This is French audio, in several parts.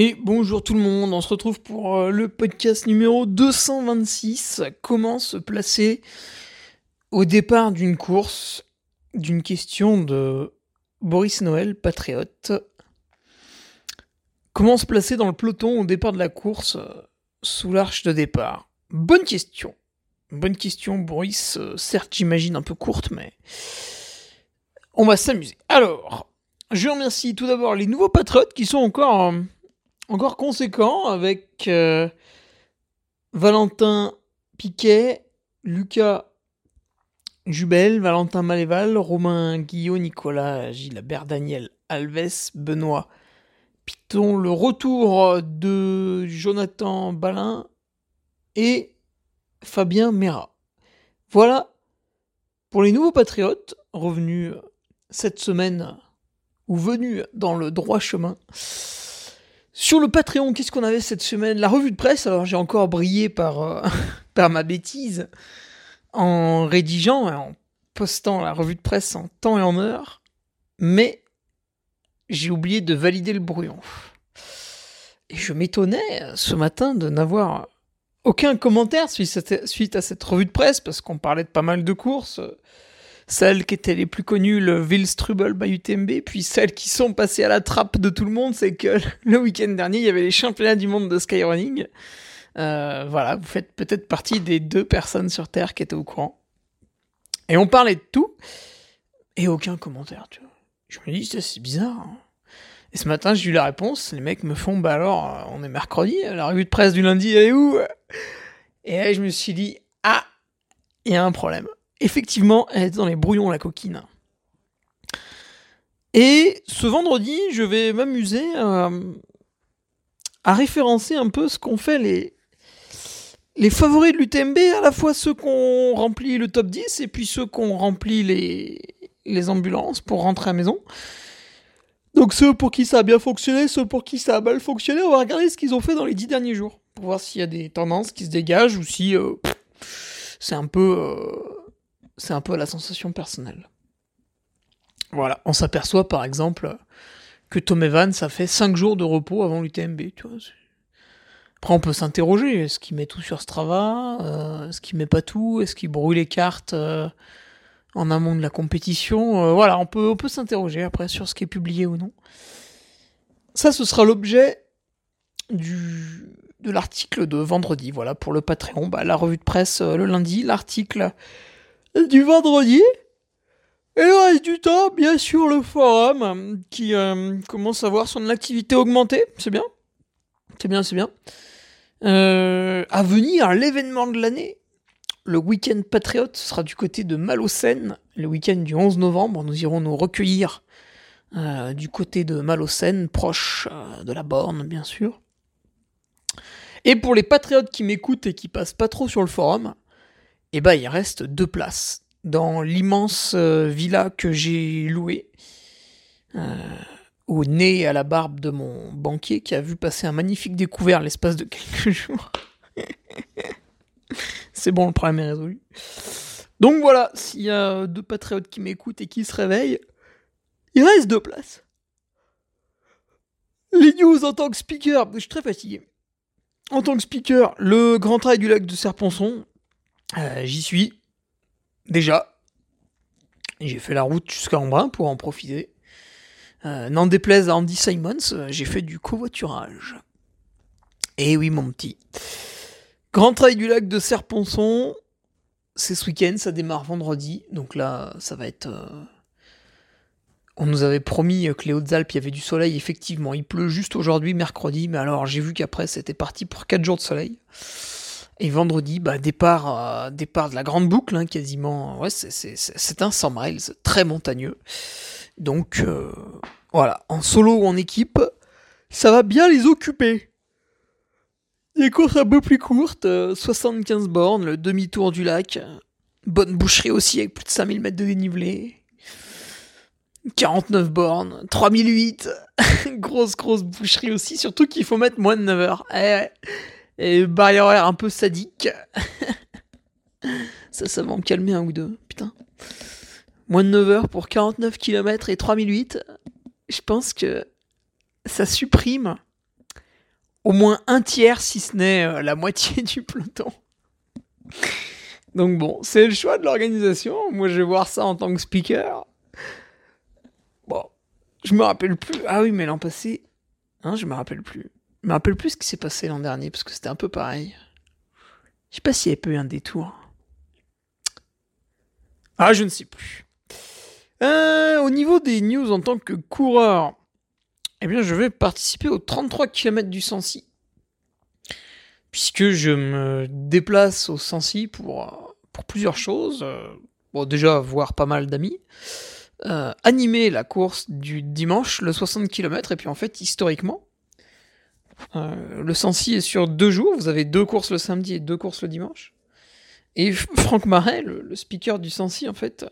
Et bonjour tout le monde, on se retrouve pour euh, le podcast numéro 226. Comment se placer au départ d'une course d'une question de Boris Noël, patriote? Comment se placer dans le peloton au départ de la course euh, sous l'arche de départ? Bonne question. Bonne question, Boris. Euh, certes, j'imagine un peu courte, mais on va s'amuser. Alors, je remercie tout d'abord les nouveaux patriotes qui sont encore encore conséquent avec euh, Valentin Piquet, Lucas Jubel, Valentin Maléval, Romain Guillot, Nicolas Gilabert, Daniel Alves, Benoît Piton, le retour de Jonathan Balin et Fabien Mera. Voilà pour les nouveaux patriotes revenus cette semaine ou venus dans le droit chemin. Sur le Patreon, qu'est-ce qu'on avait cette semaine? La revue de presse, alors j'ai encore brillé par, euh, par ma bêtise en rédigeant et en postant la revue de presse en temps et en heure, mais j'ai oublié de valider le brouillon. Et je m'étonnais euh, ce matin de n'avoir aucun commentaire suite à cette revue de presse, parce qu'on parlait de pas mal de courses celles qui étaient les plus connues, le Wilstrubel by UTMB, puis celles qui sont passées à la trappe de tout le monde, c'est que le week-end dernier, il y avait les championnats du monde de skyrunning. Euh, voilà, vous faites peut-être partie des deux personnes sur Terre qui étaient au courant. Et on parlait de tout, et aucun commentaire, tu vois. Je me dis, c'est bizarre. Hein. Et ce matin, j'ai eu la réponse. Les mecs me font, bah alors, euh, on est mercredi, la revue de presse du lundi, elle est où? Et je me suis dit, ah, il y a un problème effectivement, elle est dans les brouillons, la coquine. Et ce vendredi, je vais m'amuser à, référencer un peu ce qu'ont fait les, favoris de l'UTMB, à la fois ceux qui ont rempli le top 10 et puis ceux qui ont rempli les, les ambulances pour rentrer à la maison. Donc ceux pour qui ça a bien fonctionné, ceux pour qui ça a mal fonctionné, on va regarder ce qu'ils ont fait dans les dix derniers jours pour voir s'il y a des tendances qui se dégagent ou si euh, c'est un peu euh, c'est un peu la sensation personnelle. Voilà, on s'aperçoit par exemple que Tom Evans a fait 5 jours de repos avant l'UTMB. Après, on peut s'interroger, est-ce qu'il met tout sur Strava? Euh, Est-ce qu'il met pas tout? Est-ce qu'il brouille les cartes euh, en amont de la compétition? Euh, Voilà, on peut, on peut s'interroger après sur ce qui est publié ou non. Ça, ce sera l'objet du, de l'article de vendredi, voilà, pour le Patreon. Bah, la revue de presse le lundi, l'article du vendredi. Et le reste du temps, bien sûr, le forum qui euh, commence à voir son activité augmenter. C'est bien. C'est bien, c'est bien. Euh, à venir, l'événement de l'année, le week-end patriote sera du côté de Malocène, le week-end du 11 novembre. Nous irons nous recueillir euh, du côté de Malocène, proche de la borne, bien sûr. Et pour les patriotes qui m'écoutent et qui passent pas trop sur le forum, eh ben il reste deux places dans l'immense euh, villa que j'ai louée euh, au nez et à la barbe de mon banquier qui a vu passer un magnifique découvert l'espace de quelques jours. C'est bon, le problème est résolu. Donc voilà, s'il y a deux patriotes qui m'écoutent et qui se réveillent, il reste deux places. Les news en tant que speaker, je suis très fatigué. En tant que speaker, le Grand Trail du lac de Serponçon, euh, j'y suis. Déjà. J'ai fait la route jusqu'à Embrun pour en profiter. Euh, N'en déplaise à Andy Simons, euh, j'ai fait du covoiturage. Eh oui, mon petit. Grand Trail du lac de Serponçon, c'est ce week-end, ça démarre vendredi. Donc là, ça va être. On nous avait promis que les Hautes-Alpes, il y avait du soleil. Effectivement, il pleut juste aujourd'hui, mercredi. Mais alors, j'ai vu qu'après, c'était parti pour 4 jours de soleil. Et vendredi, bah, départ, euh, départ de la grande boucle, hein, quasiment. Ouais, c'est un 100 miles, très montagneux. Donc, euh, voilà, en solo ou en équipe, ça va bien les occuper. Des courses un peu plus courtes, 75 euh, bornes, le demi-tour du lac. Bonne boucherie aussi avec plus de 5000 mètres de dénivelé. 49 bornes, 3008. grosse, grosse boucherie aussi, surtout qu'il faut mettre moins de 9 heures. Eh Et barrière horaire un peu sadique. ça, ça va me calmer un ou deux. Putain. Moins de 9 heures pour 49 km et 3008. Je pense que ça supprime au moins un tiers, si ce n'est euh, la moitié du peloton. Donc bon, c'est le choix de l'organisation. Moi, je vais voir ça en tant que speaker. Bon, je me rappelle plus. Ah oui, mais l'an passé, hein, je me rappelle plus. Je me rappelle plus ce qui s'est passé l'an dernier parce que c'était un peu pareil. Je sais pas s'il y avait eu un détour. Ah, je ne sais plus. Euh, au niveau des news en tant que coureur, eh bien, je vais participer aux 33 km du Sancy. Puisque je me déplace au Sancy pour, pour plusieurs choses. Bon, déjà, voir pas mal d'amis. Euh, animer la course du dimanche, le 60 km, et puis en fait, historiquement, euh, le Sancy est sur deux jours. Vous avez deux courses le samedi et deux courses le dimanche. Et Franck Marais, le, speaker du Sancy, en fait,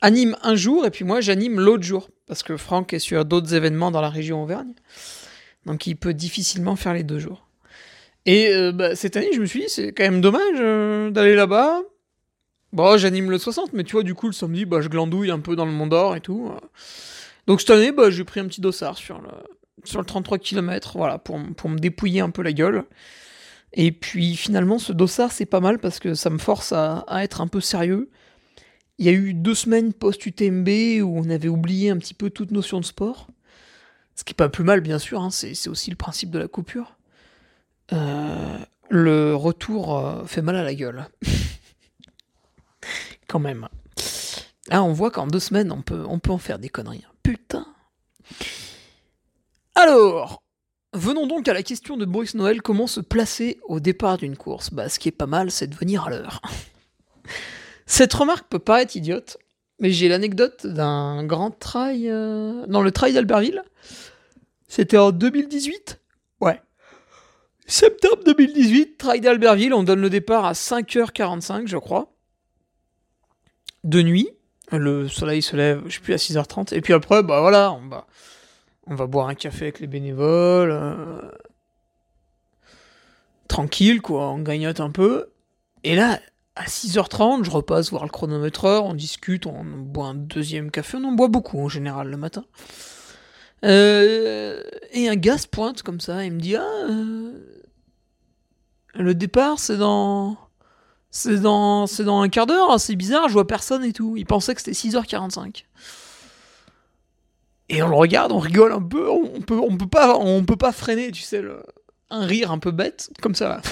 anime un jour et puis moi j'anime l'autre jour parce que Franck est sur d'autres événements dans la région Auvergne. Donc il peut difficilement faire les deux jours. Et euh, bah, cette année, je me suis dit, c'est quand même dommage euh, d'aller là-bas. Bon, j'anime le 60, mais tu vois, du coup, le samedi, bah, je glandouille un peu dans le Mont d'Or et tout. Donc cette année, bah, j'ai pris un petit dossard sur le, sur le 33 km, voilà, pour, pour me dépouiller un peu la gueule. Et puis finalement, ce dossard, c'est pas mal parce que ça me force à, à être un peu sérieux il y a eu deux semaines post-UTMB où on avait oublié un petit peu toute notion de sport. Ce qui est pas plus mal, bien sûr, hein, c'est aussi le principe de la coupure. Euh, le retour euh, fait mal à la gueule. Quand même. Là, on voit qu'en deux semaines, on peut, on peut en faire des conneries. Putain. Alors, venons donc à la question de Boris Noël comment se placer au départ d'une course? Bah, ce qui est pas mal, c'est de venir à l'heure. Cette remarque peut paraître idiote, mais j'ai l'anecdote d'un grand trail euh, dans le trail d'Albertville. C'était en 2018 Ouais. Septembre 2018, trail d'Albertville, on donne le départ à 5h45, je crois. De nuit. Le soleil se lève, je sais plus, à 6h30. Et puis après, bah voilà, on va, on va boire un café avec les bénévoles. Euh, tranquille, quoi, on grignote un peu. Et là, à 6h30, je repasse voir le chronométreur, on discute, on boit un deuxième café, on en boit beaucoup en général le matin. Euh, et un gars se pointe comme ça, il me dit Ah, euh, le départ c'est dans. C'est dans, c'est dans un quart d'heure, c'est bizarre, je vois personne et tout. Il pensait que c'était 6h45. Et on le regarde, on rigole un peu, on peut, on peut, pas, on peut pas freiner, tu sais, le, un rire un peu bête, comme ça.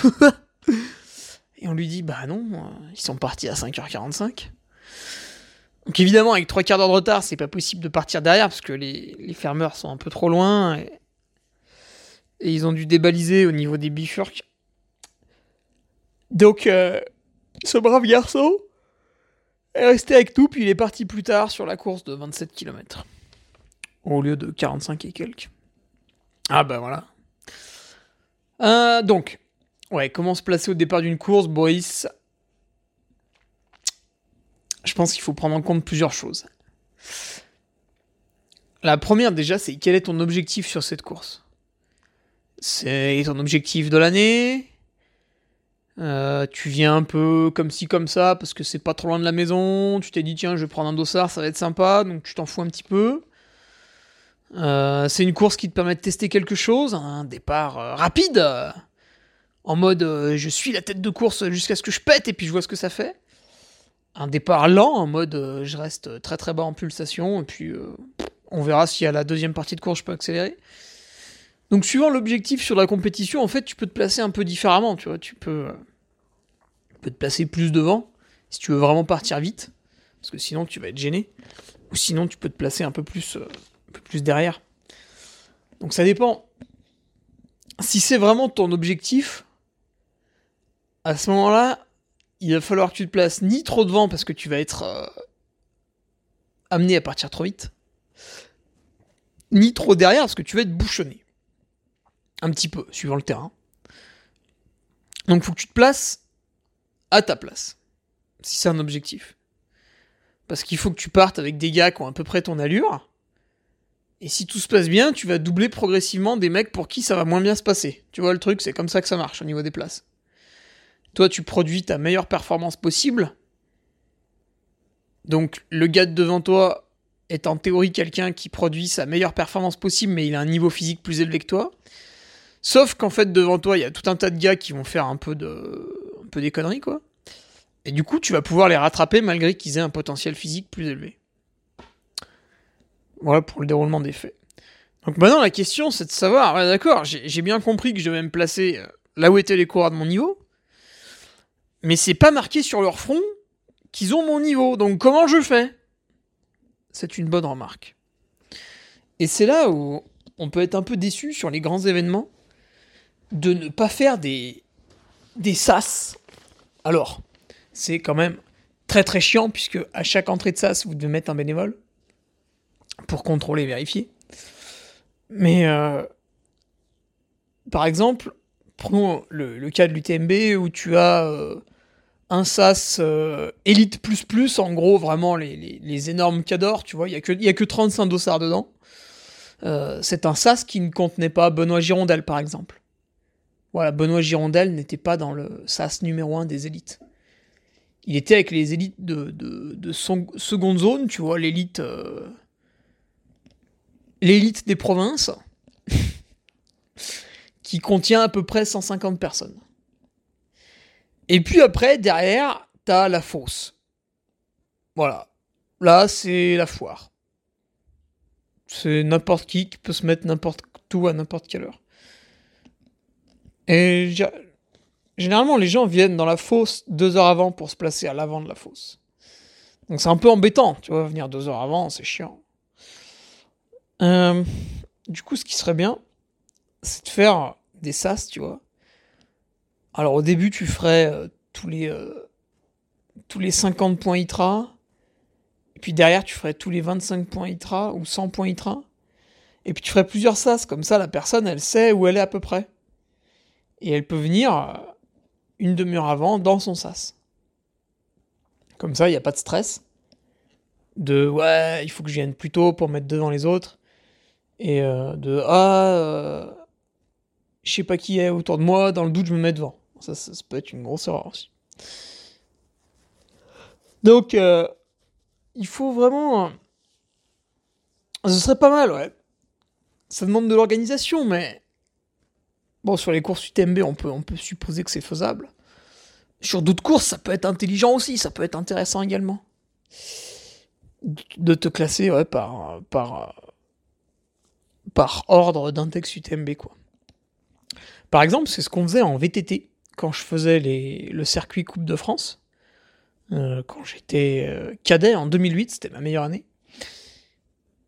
Et on lui dit, bah non, euh, ils sont partis à 5h45. Donc évidemment, avec trois quarts d'heure de retard, c'est pas possible de partir derrière parce que les, fermeurs sont un peu trop loin et, ils ont dû débaliser au niveau des bifurques. Donc, euh, ce brave garçon est resté avec nous, puis il est parti plus tard sur la course de 27 km. Au lieu de 45 et quelques. Ah bah voilà. Euh, donc, Ouais, comment se placer au départ d'une course, Boris? Je pense qu'il faut prendre en compte plusieurs choses. La première déjà, c'est quel est ton objectif sur cette course? C'est ton objectif de l'année? Euh, tu viens un peu comme ci comme ça parce que c'est pas trop loin de la maison. Tu t'es dit tiens je vais prendre un dossard, ça va être sympa, donc tu t'en fous un petit peu. Euh, c'est une course qui te permet de tester quelque chose, un départ euh, rapide, en mode je suis la tête de course jusqu'à ce que je pète et puis je vois ce que ça fait. Un départ lent en mode je reste très très bas en pulsation et puis on verra si à la deuxième partie de course je peux accélérer. Donc suivant l'objectif sur la compétition, en fait, tu peux te placer un peu différemment, tu vois. Tu peux, euh, te placer plus devant si tu veux vraiment partir vite, parce que sinon tu vas être gêné. Ou sinon tu peux te placer un peu plus, euh, un peu plus derrière. Donc ça dépend. Si c'est vraiment ton objectif, à ce moment-là, il va falloir que tu te places ni trop devant parce que tu vas être euh, amené à partir trop vite, ni trop derrière parce que tu vas être bouchonné. Un petit peu, suivant le terrain. Donc, faut que tu te places à ta place. Si c'est un objectif. Parce qu'il faut que tu partes avec des gars qui ont à peu près ton allure. Et si tout se passe bien, tu vas doubler progressivement des mecs pour qui ça va moins bien se passer. Tu vois le truc, c'est comme ça que ça marche au niveau des places. Toi, tu produis ta meilleure performance possible. Donc, le gars de devant toi est en théorie quelqu'un qui produit sa meilleure performance possible, mais il a un niveau physique plus élevé que toi. Sauf qu'en fait, devant toi, il y a tout un tas de gars qui vont faire un peu de, des conneries, quoi. Et du coup, tu vas pouvoir les rattraper malgré qu'ils aient un potentiel physique plus élevé. Voilà pour le déroulement des faits. Donc maintenant, la question, c'est de savoir, d'accord, j'ai bien compris que je devais me placer euh, là où étaient les coureurs de mon niveau, mais c'est pas marqué sur leur front qu'ils ont mon niveau. Donc comment je fais? C'est une bonne remarque. Et c'est là où on peut être un peu déçu sur les grands événements de ne pas faire des, des SAS. Alors, c'est quand même très très chiant puisque à chaque entrée de SAS, vous devez mettre un bénévole pour contrôler et vérifier. Mais euh, par exemple, prenons le, cas de l'UTMB où tu as euh, un SAS euh, Elite en gros vraiment les, énormes cadors, tu vois, il n'y a, que, a que 35 dossards dedans. c'est un SAS qui ne contenait pas Benoît Girondel par exemple. Voilà, Benoît Girondel n'était pas dans le SAS numéro 1 des élites. Il était avec les élites de, de, seconde zone, tu vois, l'élite. L'élite des provinces, qui contient à peu près 150 personnes. Et puis après, derrière, t'as la fosse. Voilà. Là, c'est la foire. C'est n'importe qui qui peut se mettre n'importe où à n'importe quelle heure. Et généralement, les gens viennent dans la fosse deux heures avant pour se placer à l'avant de la fosse. Donc c'est un peu embêtant, tu vois, venir deux heures avant, c'est chiant. Euh, du coup, ce qui serait bien, c'est de faire des sas, tu vois. Alors au début, tu ferais euh, tous les euh, tous les 50 points ITRA. Et puis derrière, tu ferais tous les 25 points ITRA ou 100 points ITRA. Et puis tu ferais plusieurs sas, comme ça la personne, elle sait où elle est à peu près et elle peut venir euh, une demi-heure avant dans son sas. Comme ça, il n'y a pas de stress. De ouais, il faut que je vienne plus tôt pour mettre devant les autres. Et euh, de ah, euh, je sais pas qui est autour de moi, dans le doute, je me mets devant. Ça, ça, peut être une grosse erreur aussi. Donc, il faut vraiment. Ce serait pas mal, ouais. Ça demande de l'organisation, mais Bon, sur les courses UTMB, on peut, on peut supposer que c'est faisable. Sur d'autres courses, ça peut être intelligent aussi, ça peut être intéressant également. De te classer ouais, par, par, par ordre d'index UTMB, quoi. Par exemple, c'est ce qu'on faisait en VTT, quand je faisais le circuit Coupe de France. Euh, quand j'étais euh, cadet en 2008, c'était ma meilleure année.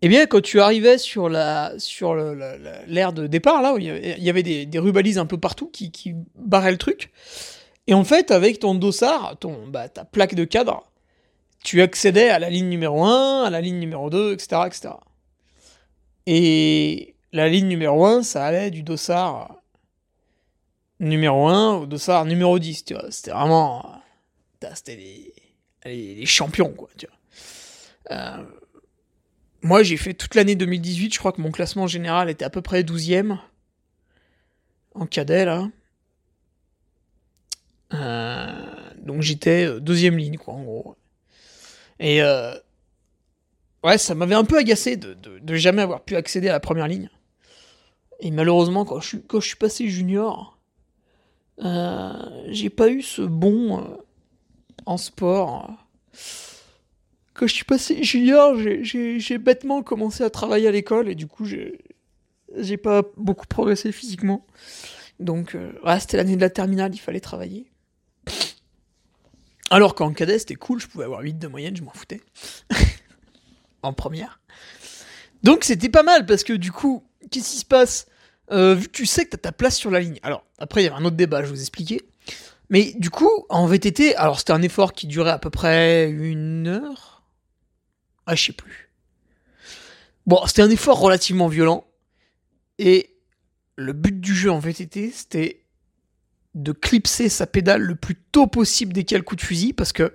Eh bien, quand tu arrivais sur la sur l'aire de départ, là, où il y avait des, rubalises un peu partout qui, qui, barraient le truc, et en fait, avec ton dossard, ton, bah, ta plaque de cadre, tu accédais à la ligne numéro 1, à la ligne numéro 2, etc., etc. Et la ligne numéro 1, ça allait du dossard numéro 1 au dossard numéro 10, tu vois. C'était vraiment... C'était les, champions, quoi, tu vois. Euh, moi, j'ai fait toute l'année 2018. Je crois que mon classement général était à peu près 12e. En cadet, là. donc j'étais deuxième ligne, quoi, en gros. Et ouais, ça m'avait un peu agacé de, de, jamais avoir pu accéder à la première ligne. Et malheureusement, quand je quand je suis passé junior, j'ai pas eu ce bon en sport. Quand je suis passé junior, j'ai bêtement commencé à travailler à l'école et du coup, j'ai pas beaucoup progressé physiquement. Donc, euh, c'était l'année de la terminale, il fallait travailler. Alors qu'en cadet, c'était cool, je pouvais avoir 8 de moyenne, je m'en foutais. en première. Donc, c'était pas mal parce que du coup, qu'est-ce qui se passe? Euh, Vu que tu sais que t'as ta place sur la ligne. Alors, après, il y avait un autre débat, je vous expliquer. Mais du coup, en VTT, alors c'était un effort qui durait à peu près une heure? Ah, je sais plus. Bon, c'était un effort relativement violent. Et le but du jeu en VTT, c'était de clipser sa pédale le plus tôt possible dès qu'il y a le coup de fusil, parce que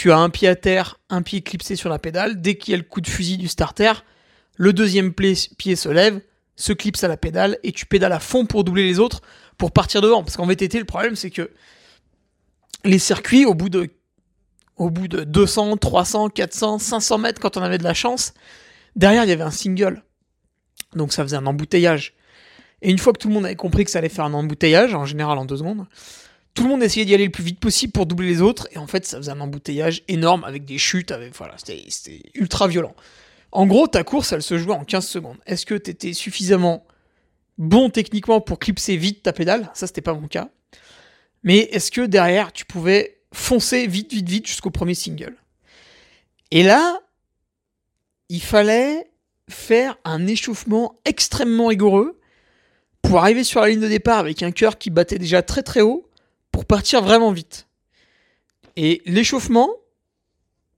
tu as un pied à terre, un pied clipsé sur la pédale. Dès qu'il y a le coup de fusil du starter, le deuxième pied se lève, se clipse à la pédale, et tu pédales à fond pour doubler les autres pour partir devant. Parce qu'en VTT, le problème, c'est que les circuits, au bout de, au bout de 200, 300, 400, 500 mètres, quand on avait de la chance, derrière, il y avait un single. Donc ça faisait un embouteillage. Et une fois que tout le monde avait compris que ça allait faire un embouteillage, en général en deux secondes, tout le monde essayait d'y aller le plus vite possible pour doubler les autres. Et en fait, ça faisait un embouteillage énorme avec des chutes. Avec, voilà, c'était ultra violent. En gros, ta course, elle se jouait en 15 secondes. Est-ce que tu étais suffisamment bon techniquement pour clipser vite ta pédale, ça c'était pas mon cas. Mais est-ce que derrière tu pouvais foncer vite, vite, vite jusqu'au premier single? Et là, il fallait faire un échauffement extrêmement rigoureux pour arriver sur la ligne de départ avec un cœur qui battait déjà très très haut partir vraiment vite. Et l'échauffement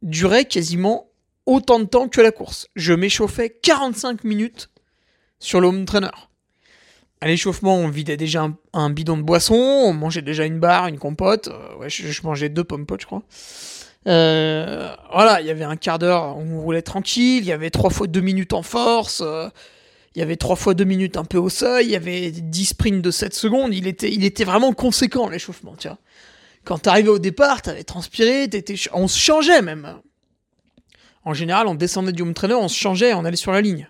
durait quasiment autant de temps que la course. Je m'échauffais 45 minutes sur le home trainer. À l'échauffement, on vidait déjà un, bidon de boisson, on mangeait déjà une barre, une compote. Euh, ouais, je, mangeais deux pommes potes, je crois. Euh, voilà, il y avait un quart d'heure, on roulait tranquille. Il y avait trois fois deux minutes en force. Euh, il y avait trois fois deux minutes un peu au seuil. Il y avait 10 sprints de 7 secondes. Il était, il était vraiment conséquent, l'échauffement, tu vois. Quand t'arrivais au départ, t'avais transpiré, t'étais, on se changeait même. En général, on descendait du home trainer, on se changeait, on allait sur la ligne.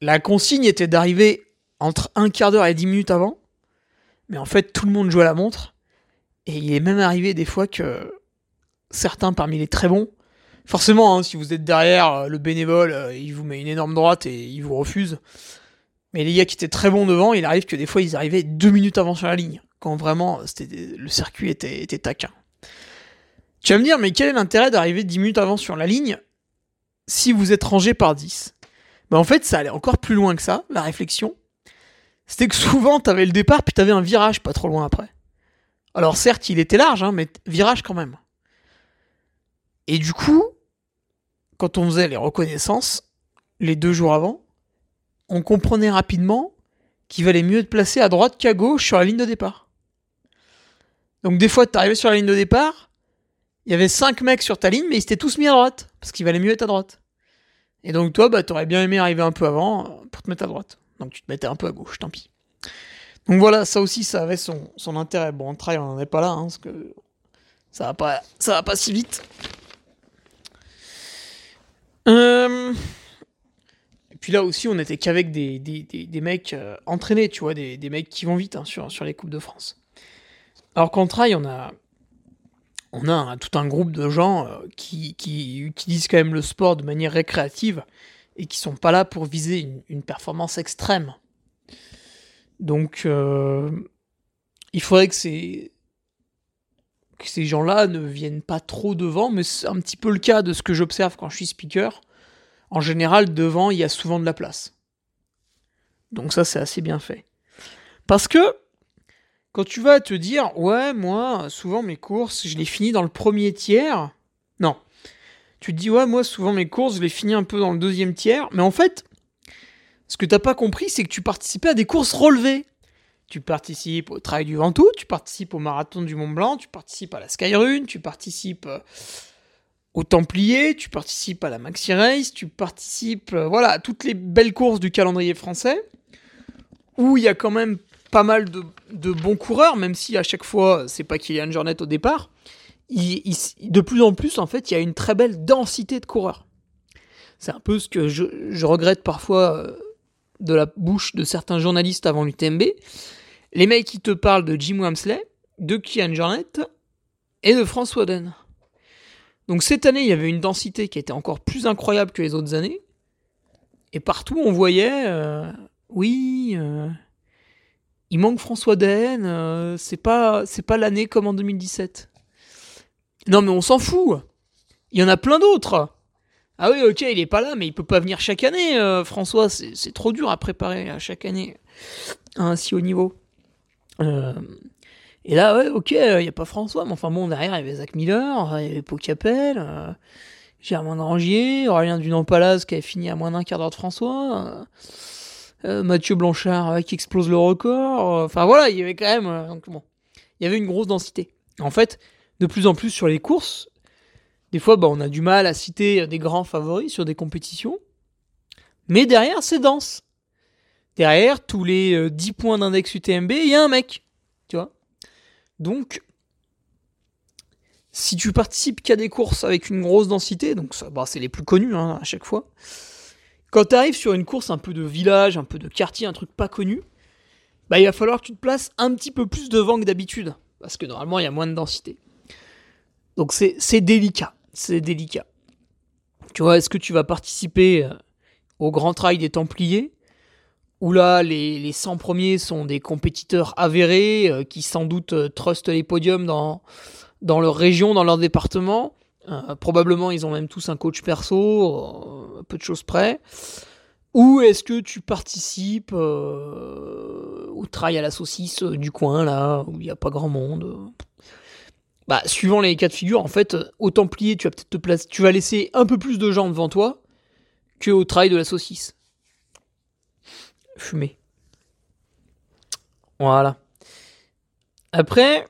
La consigne était d'arriver entre un quart d'heure et dix minutes avant. Mais en fait, tout le monde joue à la montre. Et il est même arrivé des fois que certains parmi les très bons, forcément, hein, si vous êtes derrière, euh, le bénévole, euh, il vous met une énorme droite et il vous refuse. Mais les gars qui étaient très bons devant, il arrive que des fois ils arrivaient deux minutes avant sur la ligne, quand vraiment c'était le circuit était, taquin. Tu vas me dire, mais quel est l'intérêt d'arriver dix minutes avant sur la ligne si vous êtes rangé par 10 ben En fait, ça allait encore plus loin que ça, la réflexion c'était que souvent t'avais le départ puis t'avais un virage pas trop loin après. Alors certes il était large, hein, mais virage quand même. Et du coup, quand on faisait les reconnaissances, les deux jours avant, on comprenait rapidement qu'il valait mieux être placé à droite qu'à gauche sur la ligne de départ. Donc des fois t'arrivais sur la ligne de départ, il y avait cinq mecs sur ta ligne, mais ils étaient tous mis à droite, parce qu'il valait mieux être à droite. Et donc toi, bah, t'aurais bien aimé arriver un peu avant pour te mettre à droite. Donc tu te mettais un peu à gauche, tant pis. Donc voilà, ça aussi, ça avait son, son intérêt. Bon, en trail, on n'en est pas là, hein, parce que ça va pas, ça va pas si vite. Euh, et puis là aussi, on était qu'avec des, des, des, mecs euh, entraînés, tu vois, des, mecs qui vont vite hein, sur, sur les Coupes de France. Alors qu'en trail, on a, on a tout un groupe de gens euh, qui, qui, utilisent quand même le sport de manière récréative et qui sont pas là pour viser une, performance extrême. Donc, il faudrait que ces, que ces gens-là ne viennent pas trop devant, mais c'est un petit peu le cas de ce que j'observe quand je suis speaker. En général, devant, il y a souvent de la place. Donc ça, c'est assez bien fait. Parce que, quand tu vas te dire, ouais, moi, souvent mes courses, je les finis dans le premier tiers. Non, tu te dis, ouais, moi, souvent mes courses, je les finis un peu dans le deuxième tiers. Mais en fait, ce que t'as pas compris, c'est que tu participais à des courses relevées. Tu participes au Trail du Ventoux, tu participes au Marathon du Mont Blanc, tu participes à la Skyrun, tu participes euh, au Templier, tu participes à la Maxi Race, tu participes, euh, voilà, à toutes les belles courses du calendrier français, où il y a quand même pas mal de, bons coureurs, même si à chaque fois, c'est pas Kylian Jornet au départ. de plus en plus, en fait, il y a une très belle densité de coureurs. C'est un peu ce que je, regrette parfois euh, de la bouche de certains journalistes avant l'UTMB. Les mecs qui te parlent de Jim Wamsley, de Kylian Jornet et de François Oden. Donc cette année, il y avait une densité qui était encore plus incroyable que les autres années. Et partout, on voyait, euh, oui, euh, il manque François Den, euh, c'est pas, c'est pas l'année comme en 2017. Non, mais on s'en fout. Il y en a plein d'autres. Ah oui, ok, il est pas là, mais il peut pas venir chaque année, François. C'est trop dur à préparer à chaque année à un si haut niveau. et là, ouais, ok, il n'y a pas François, mais enfin bon, derrière, il y avait Zach Miller, il y avait Pau Capel. Germain Grangier, Aurélien Dunant-Palaz qui avait fini à moins d'un quart d'heure de François, euh, euh, Mathieu Blanchard euh, qui explose le record. Enfin voilà, il y avait quand même. Donc, bon, il y avait une grosse densité. En fait, de plus en plus sur les courses, des fois bah, on a du mal à citer des grands favoris sur des compétitions, mais derrière c'est dense. Derrière tous les 10 points d'index UTMB, il y a un mec. Tu vois Donc si tu participes qu'à des courses avec une grosse densité, donc ça, bah, c'est les plus connus hein, à chaque fois, quand tu arrives sur une course un peu de village, un peu de quartier, un truc pas connu, bah, il va falloir que tu te places un petit peu plus devant que d'habitude, parce que normalement il y a moins de densité. Donc c'est délicat, c'est délicat. Tu vois, est-ce que tu vas participer euh, au Grand Trail des Templiers où là, les, les 100 premiers sont des compétiteurs avérés euh, qui sans doute euh, trustent les podiums dans, leur région, dans leur département. Probablement, ils ont même tous un coach perso, peu de choses près. Ou est-ce que tu participes au trail à la saucisse du coin, là, où il n'y a pas grand monde bah, Suivant les cas de figure, en fait, au Templier, tu vas peut-être te placer, tu vas laisser un peu plus de gens devant toi que au trail de la saucisse. Fumer. Voilà. Après,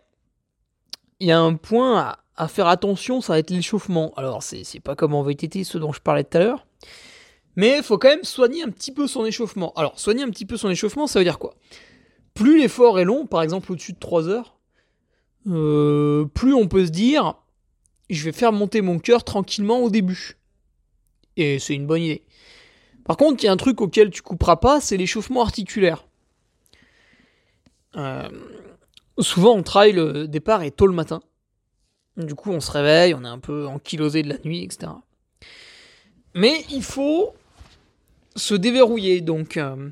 il y a un point à, faire attention, ça va être l'échauffement. Alors, c'est pas comme en VTT, ce dont je parlais tout à l'heure. Mais il faut quand même soigner un petit peu son échauffement. Alors, soigner un petit peu son échauffement, ça veut dire quoi? Plus l'effort est long, par exemple au-dessus de 3 heures, euh, plus on peut se dire, je vais faire monter mon cœur tranquillement au début. Et c'est une bonne idée. Par contre, il y a un truc auquel tu couperas pas, c'est l'échauffement articulaire. Euh, souvent on travaille le départ est tôt le matin. Du coup, on se réveille, on est un peu ankylosé de la nuit, etc. Mais il faut se déverrouiller. Donc, euh,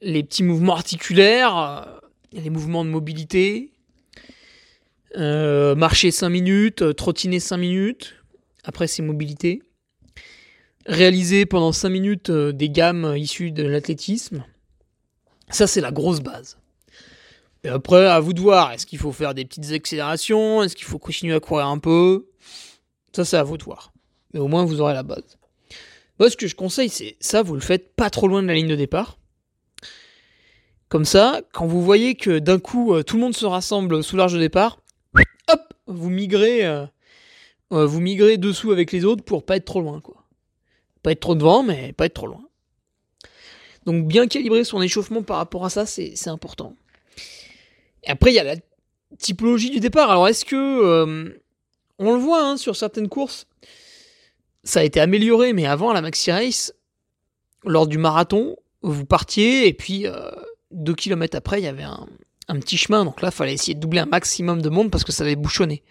les petits mouvements articulaires, les mouvements de mobilité, euh, marcher 5 minutes, trottiner 5 minutes, après c'est mobilité. Réaliser pendant 5 minutes des gammes issues de l'athlétisme. Ça, c'est la grosse base. Et après, à vous de voir. Est-ce qu'il faut faire des petites accélérations? Est-ce qu'il faut continuer à courir un peu? Ça, c'est à vous de voir. Mais au moins, vous aurez la base. Moi, ce que je conseille, c'est ça, vous le faites pas trop loin de la ligne de départ. Comme ça, quand vous voyez que d'un coup, euh, tout le monde se rassemble sous l'arche de départ, vous migrez, euh, euh, vous migrez dessous avec les autres pour pas être trop loin, quoi. Pas être trop devant, mais pas être trop loin. Donc bien calibrer son échauffement par rapport à ça, c'est important. Et après, il y a la typologie du départ. Alors, est-ce que. Euh, on le voit hein, sur certaines courses. Ça a été amélioré, mais avant la Maxi Race, lors du marathon, vous partiez et puis deux kilomètres après, il y avait un, petit chemin. Donc là, fallait essayer de doubler un maximum de monde parce que ça avait bouchonné.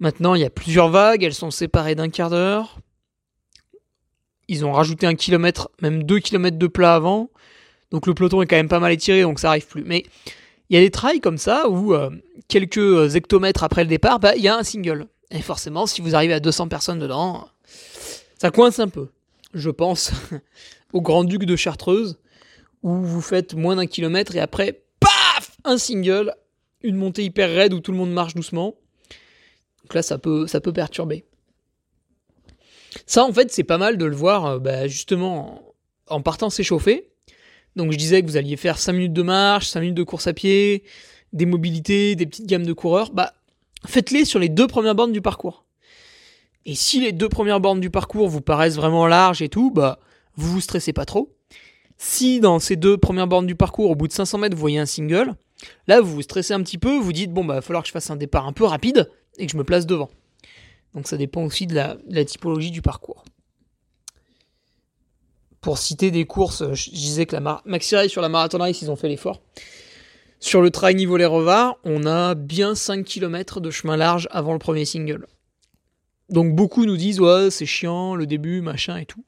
Maintenant, il y a plusieurs vagues, elles sont séparées d'un quart d'heure. Ils ont rajouté un kilomètre, même deux kilomètres de plat avant. Donc le peloton est quand même pas mal étiré, donc ça arrive plus. Mais il y a des trails comme ça où euh, quelques hectomètres après le départ, bah, il y a un single. Et forcément, si vous arrivez à 200 personnes dedans, ça coince un peu. Je pense au Grand-Duc de Chartreuse, où vous faites moins d'un kilomètre et après, Un single, une montée hyper raide où tout le monde marche doucement. Donc là, ça peut, ça peut perturber. Ça, en fait, c'est pas mal de le voir euh, bah, justement en partant s'échauffer. Donc je disais que vous alliez faire 5 minutes de marche, 5 minutes de course à pied, des mobilités, des petites gammes de coureurs. Bah, faites-les sur les deux premières bornes du parcours. Et si les deux premières bornes du parcours vous paraissent vraiment larges et tout, bah, vous vous stressez pas trop. Si dans ces deux premières bornes du parcours, au bout de 500 mètres, vous voyez un single, là vous vous stressez un petit peu, vous dites bon bah il va falloir que je fasse un départ un peu rapide et que je me place devant. Donc ça dépend aussi de la, typologie du parcours. Pour citer des courses, je disais que la Maxi sur la Marathon Race, ils ont fait l'effort. Sur le trail niveau les revards, on a bien 5 km de chemin large avant le premier single. Donc beaucoup nous disent ouais c'est chiant, le début, machin et tout.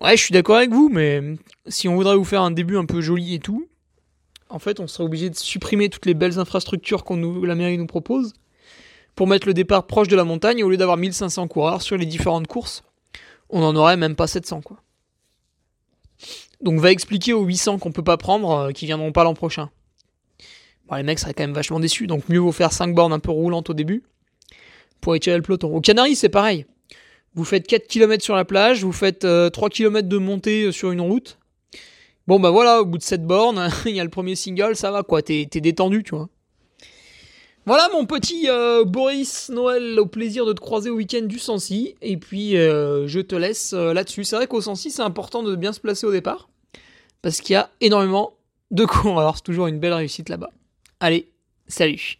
Ouais je suis d'accord avec vous, mais si on voudrait vous faire un début un peu joli et tout, en fait on serait obligé de supprimer toutes les belles infrastructures qu'on nous, la mairie nous propose pour mettre le départ proche de la montagne au lieu d'avoir 1500 coureurs sur les différentes courses. On en aurait même pas 700 quoi. Donc va expliquer aux 800 qu'on peut pas prendre, euh, qui viendront pas l'an prochain. Bon, les mecs seraient quand même vachement déçus, donc mieux vaut faire 5 bornes un peu roulantes au début pour étirer le peloton. Au Canaries, c'est pareil. Vous faites 4 km sur la plage, vous faites 3 euh, km de montée euh, sur une route. Bon bah voilà, au bout de cette bornes, il y a le premier single, ça va quoi, t'es détendu, tu vois. Voilà mon petit Boris Noël, au plaisir de te croiser au week-end du Sancy. Et puis je te laisse là-dessus. C'est vrai qu'au Sancy, c'est important de bien se placer au départ parce qu'il y a énormément de cours. Alors c'est toujours une belle réussite là-bas. Allez, salut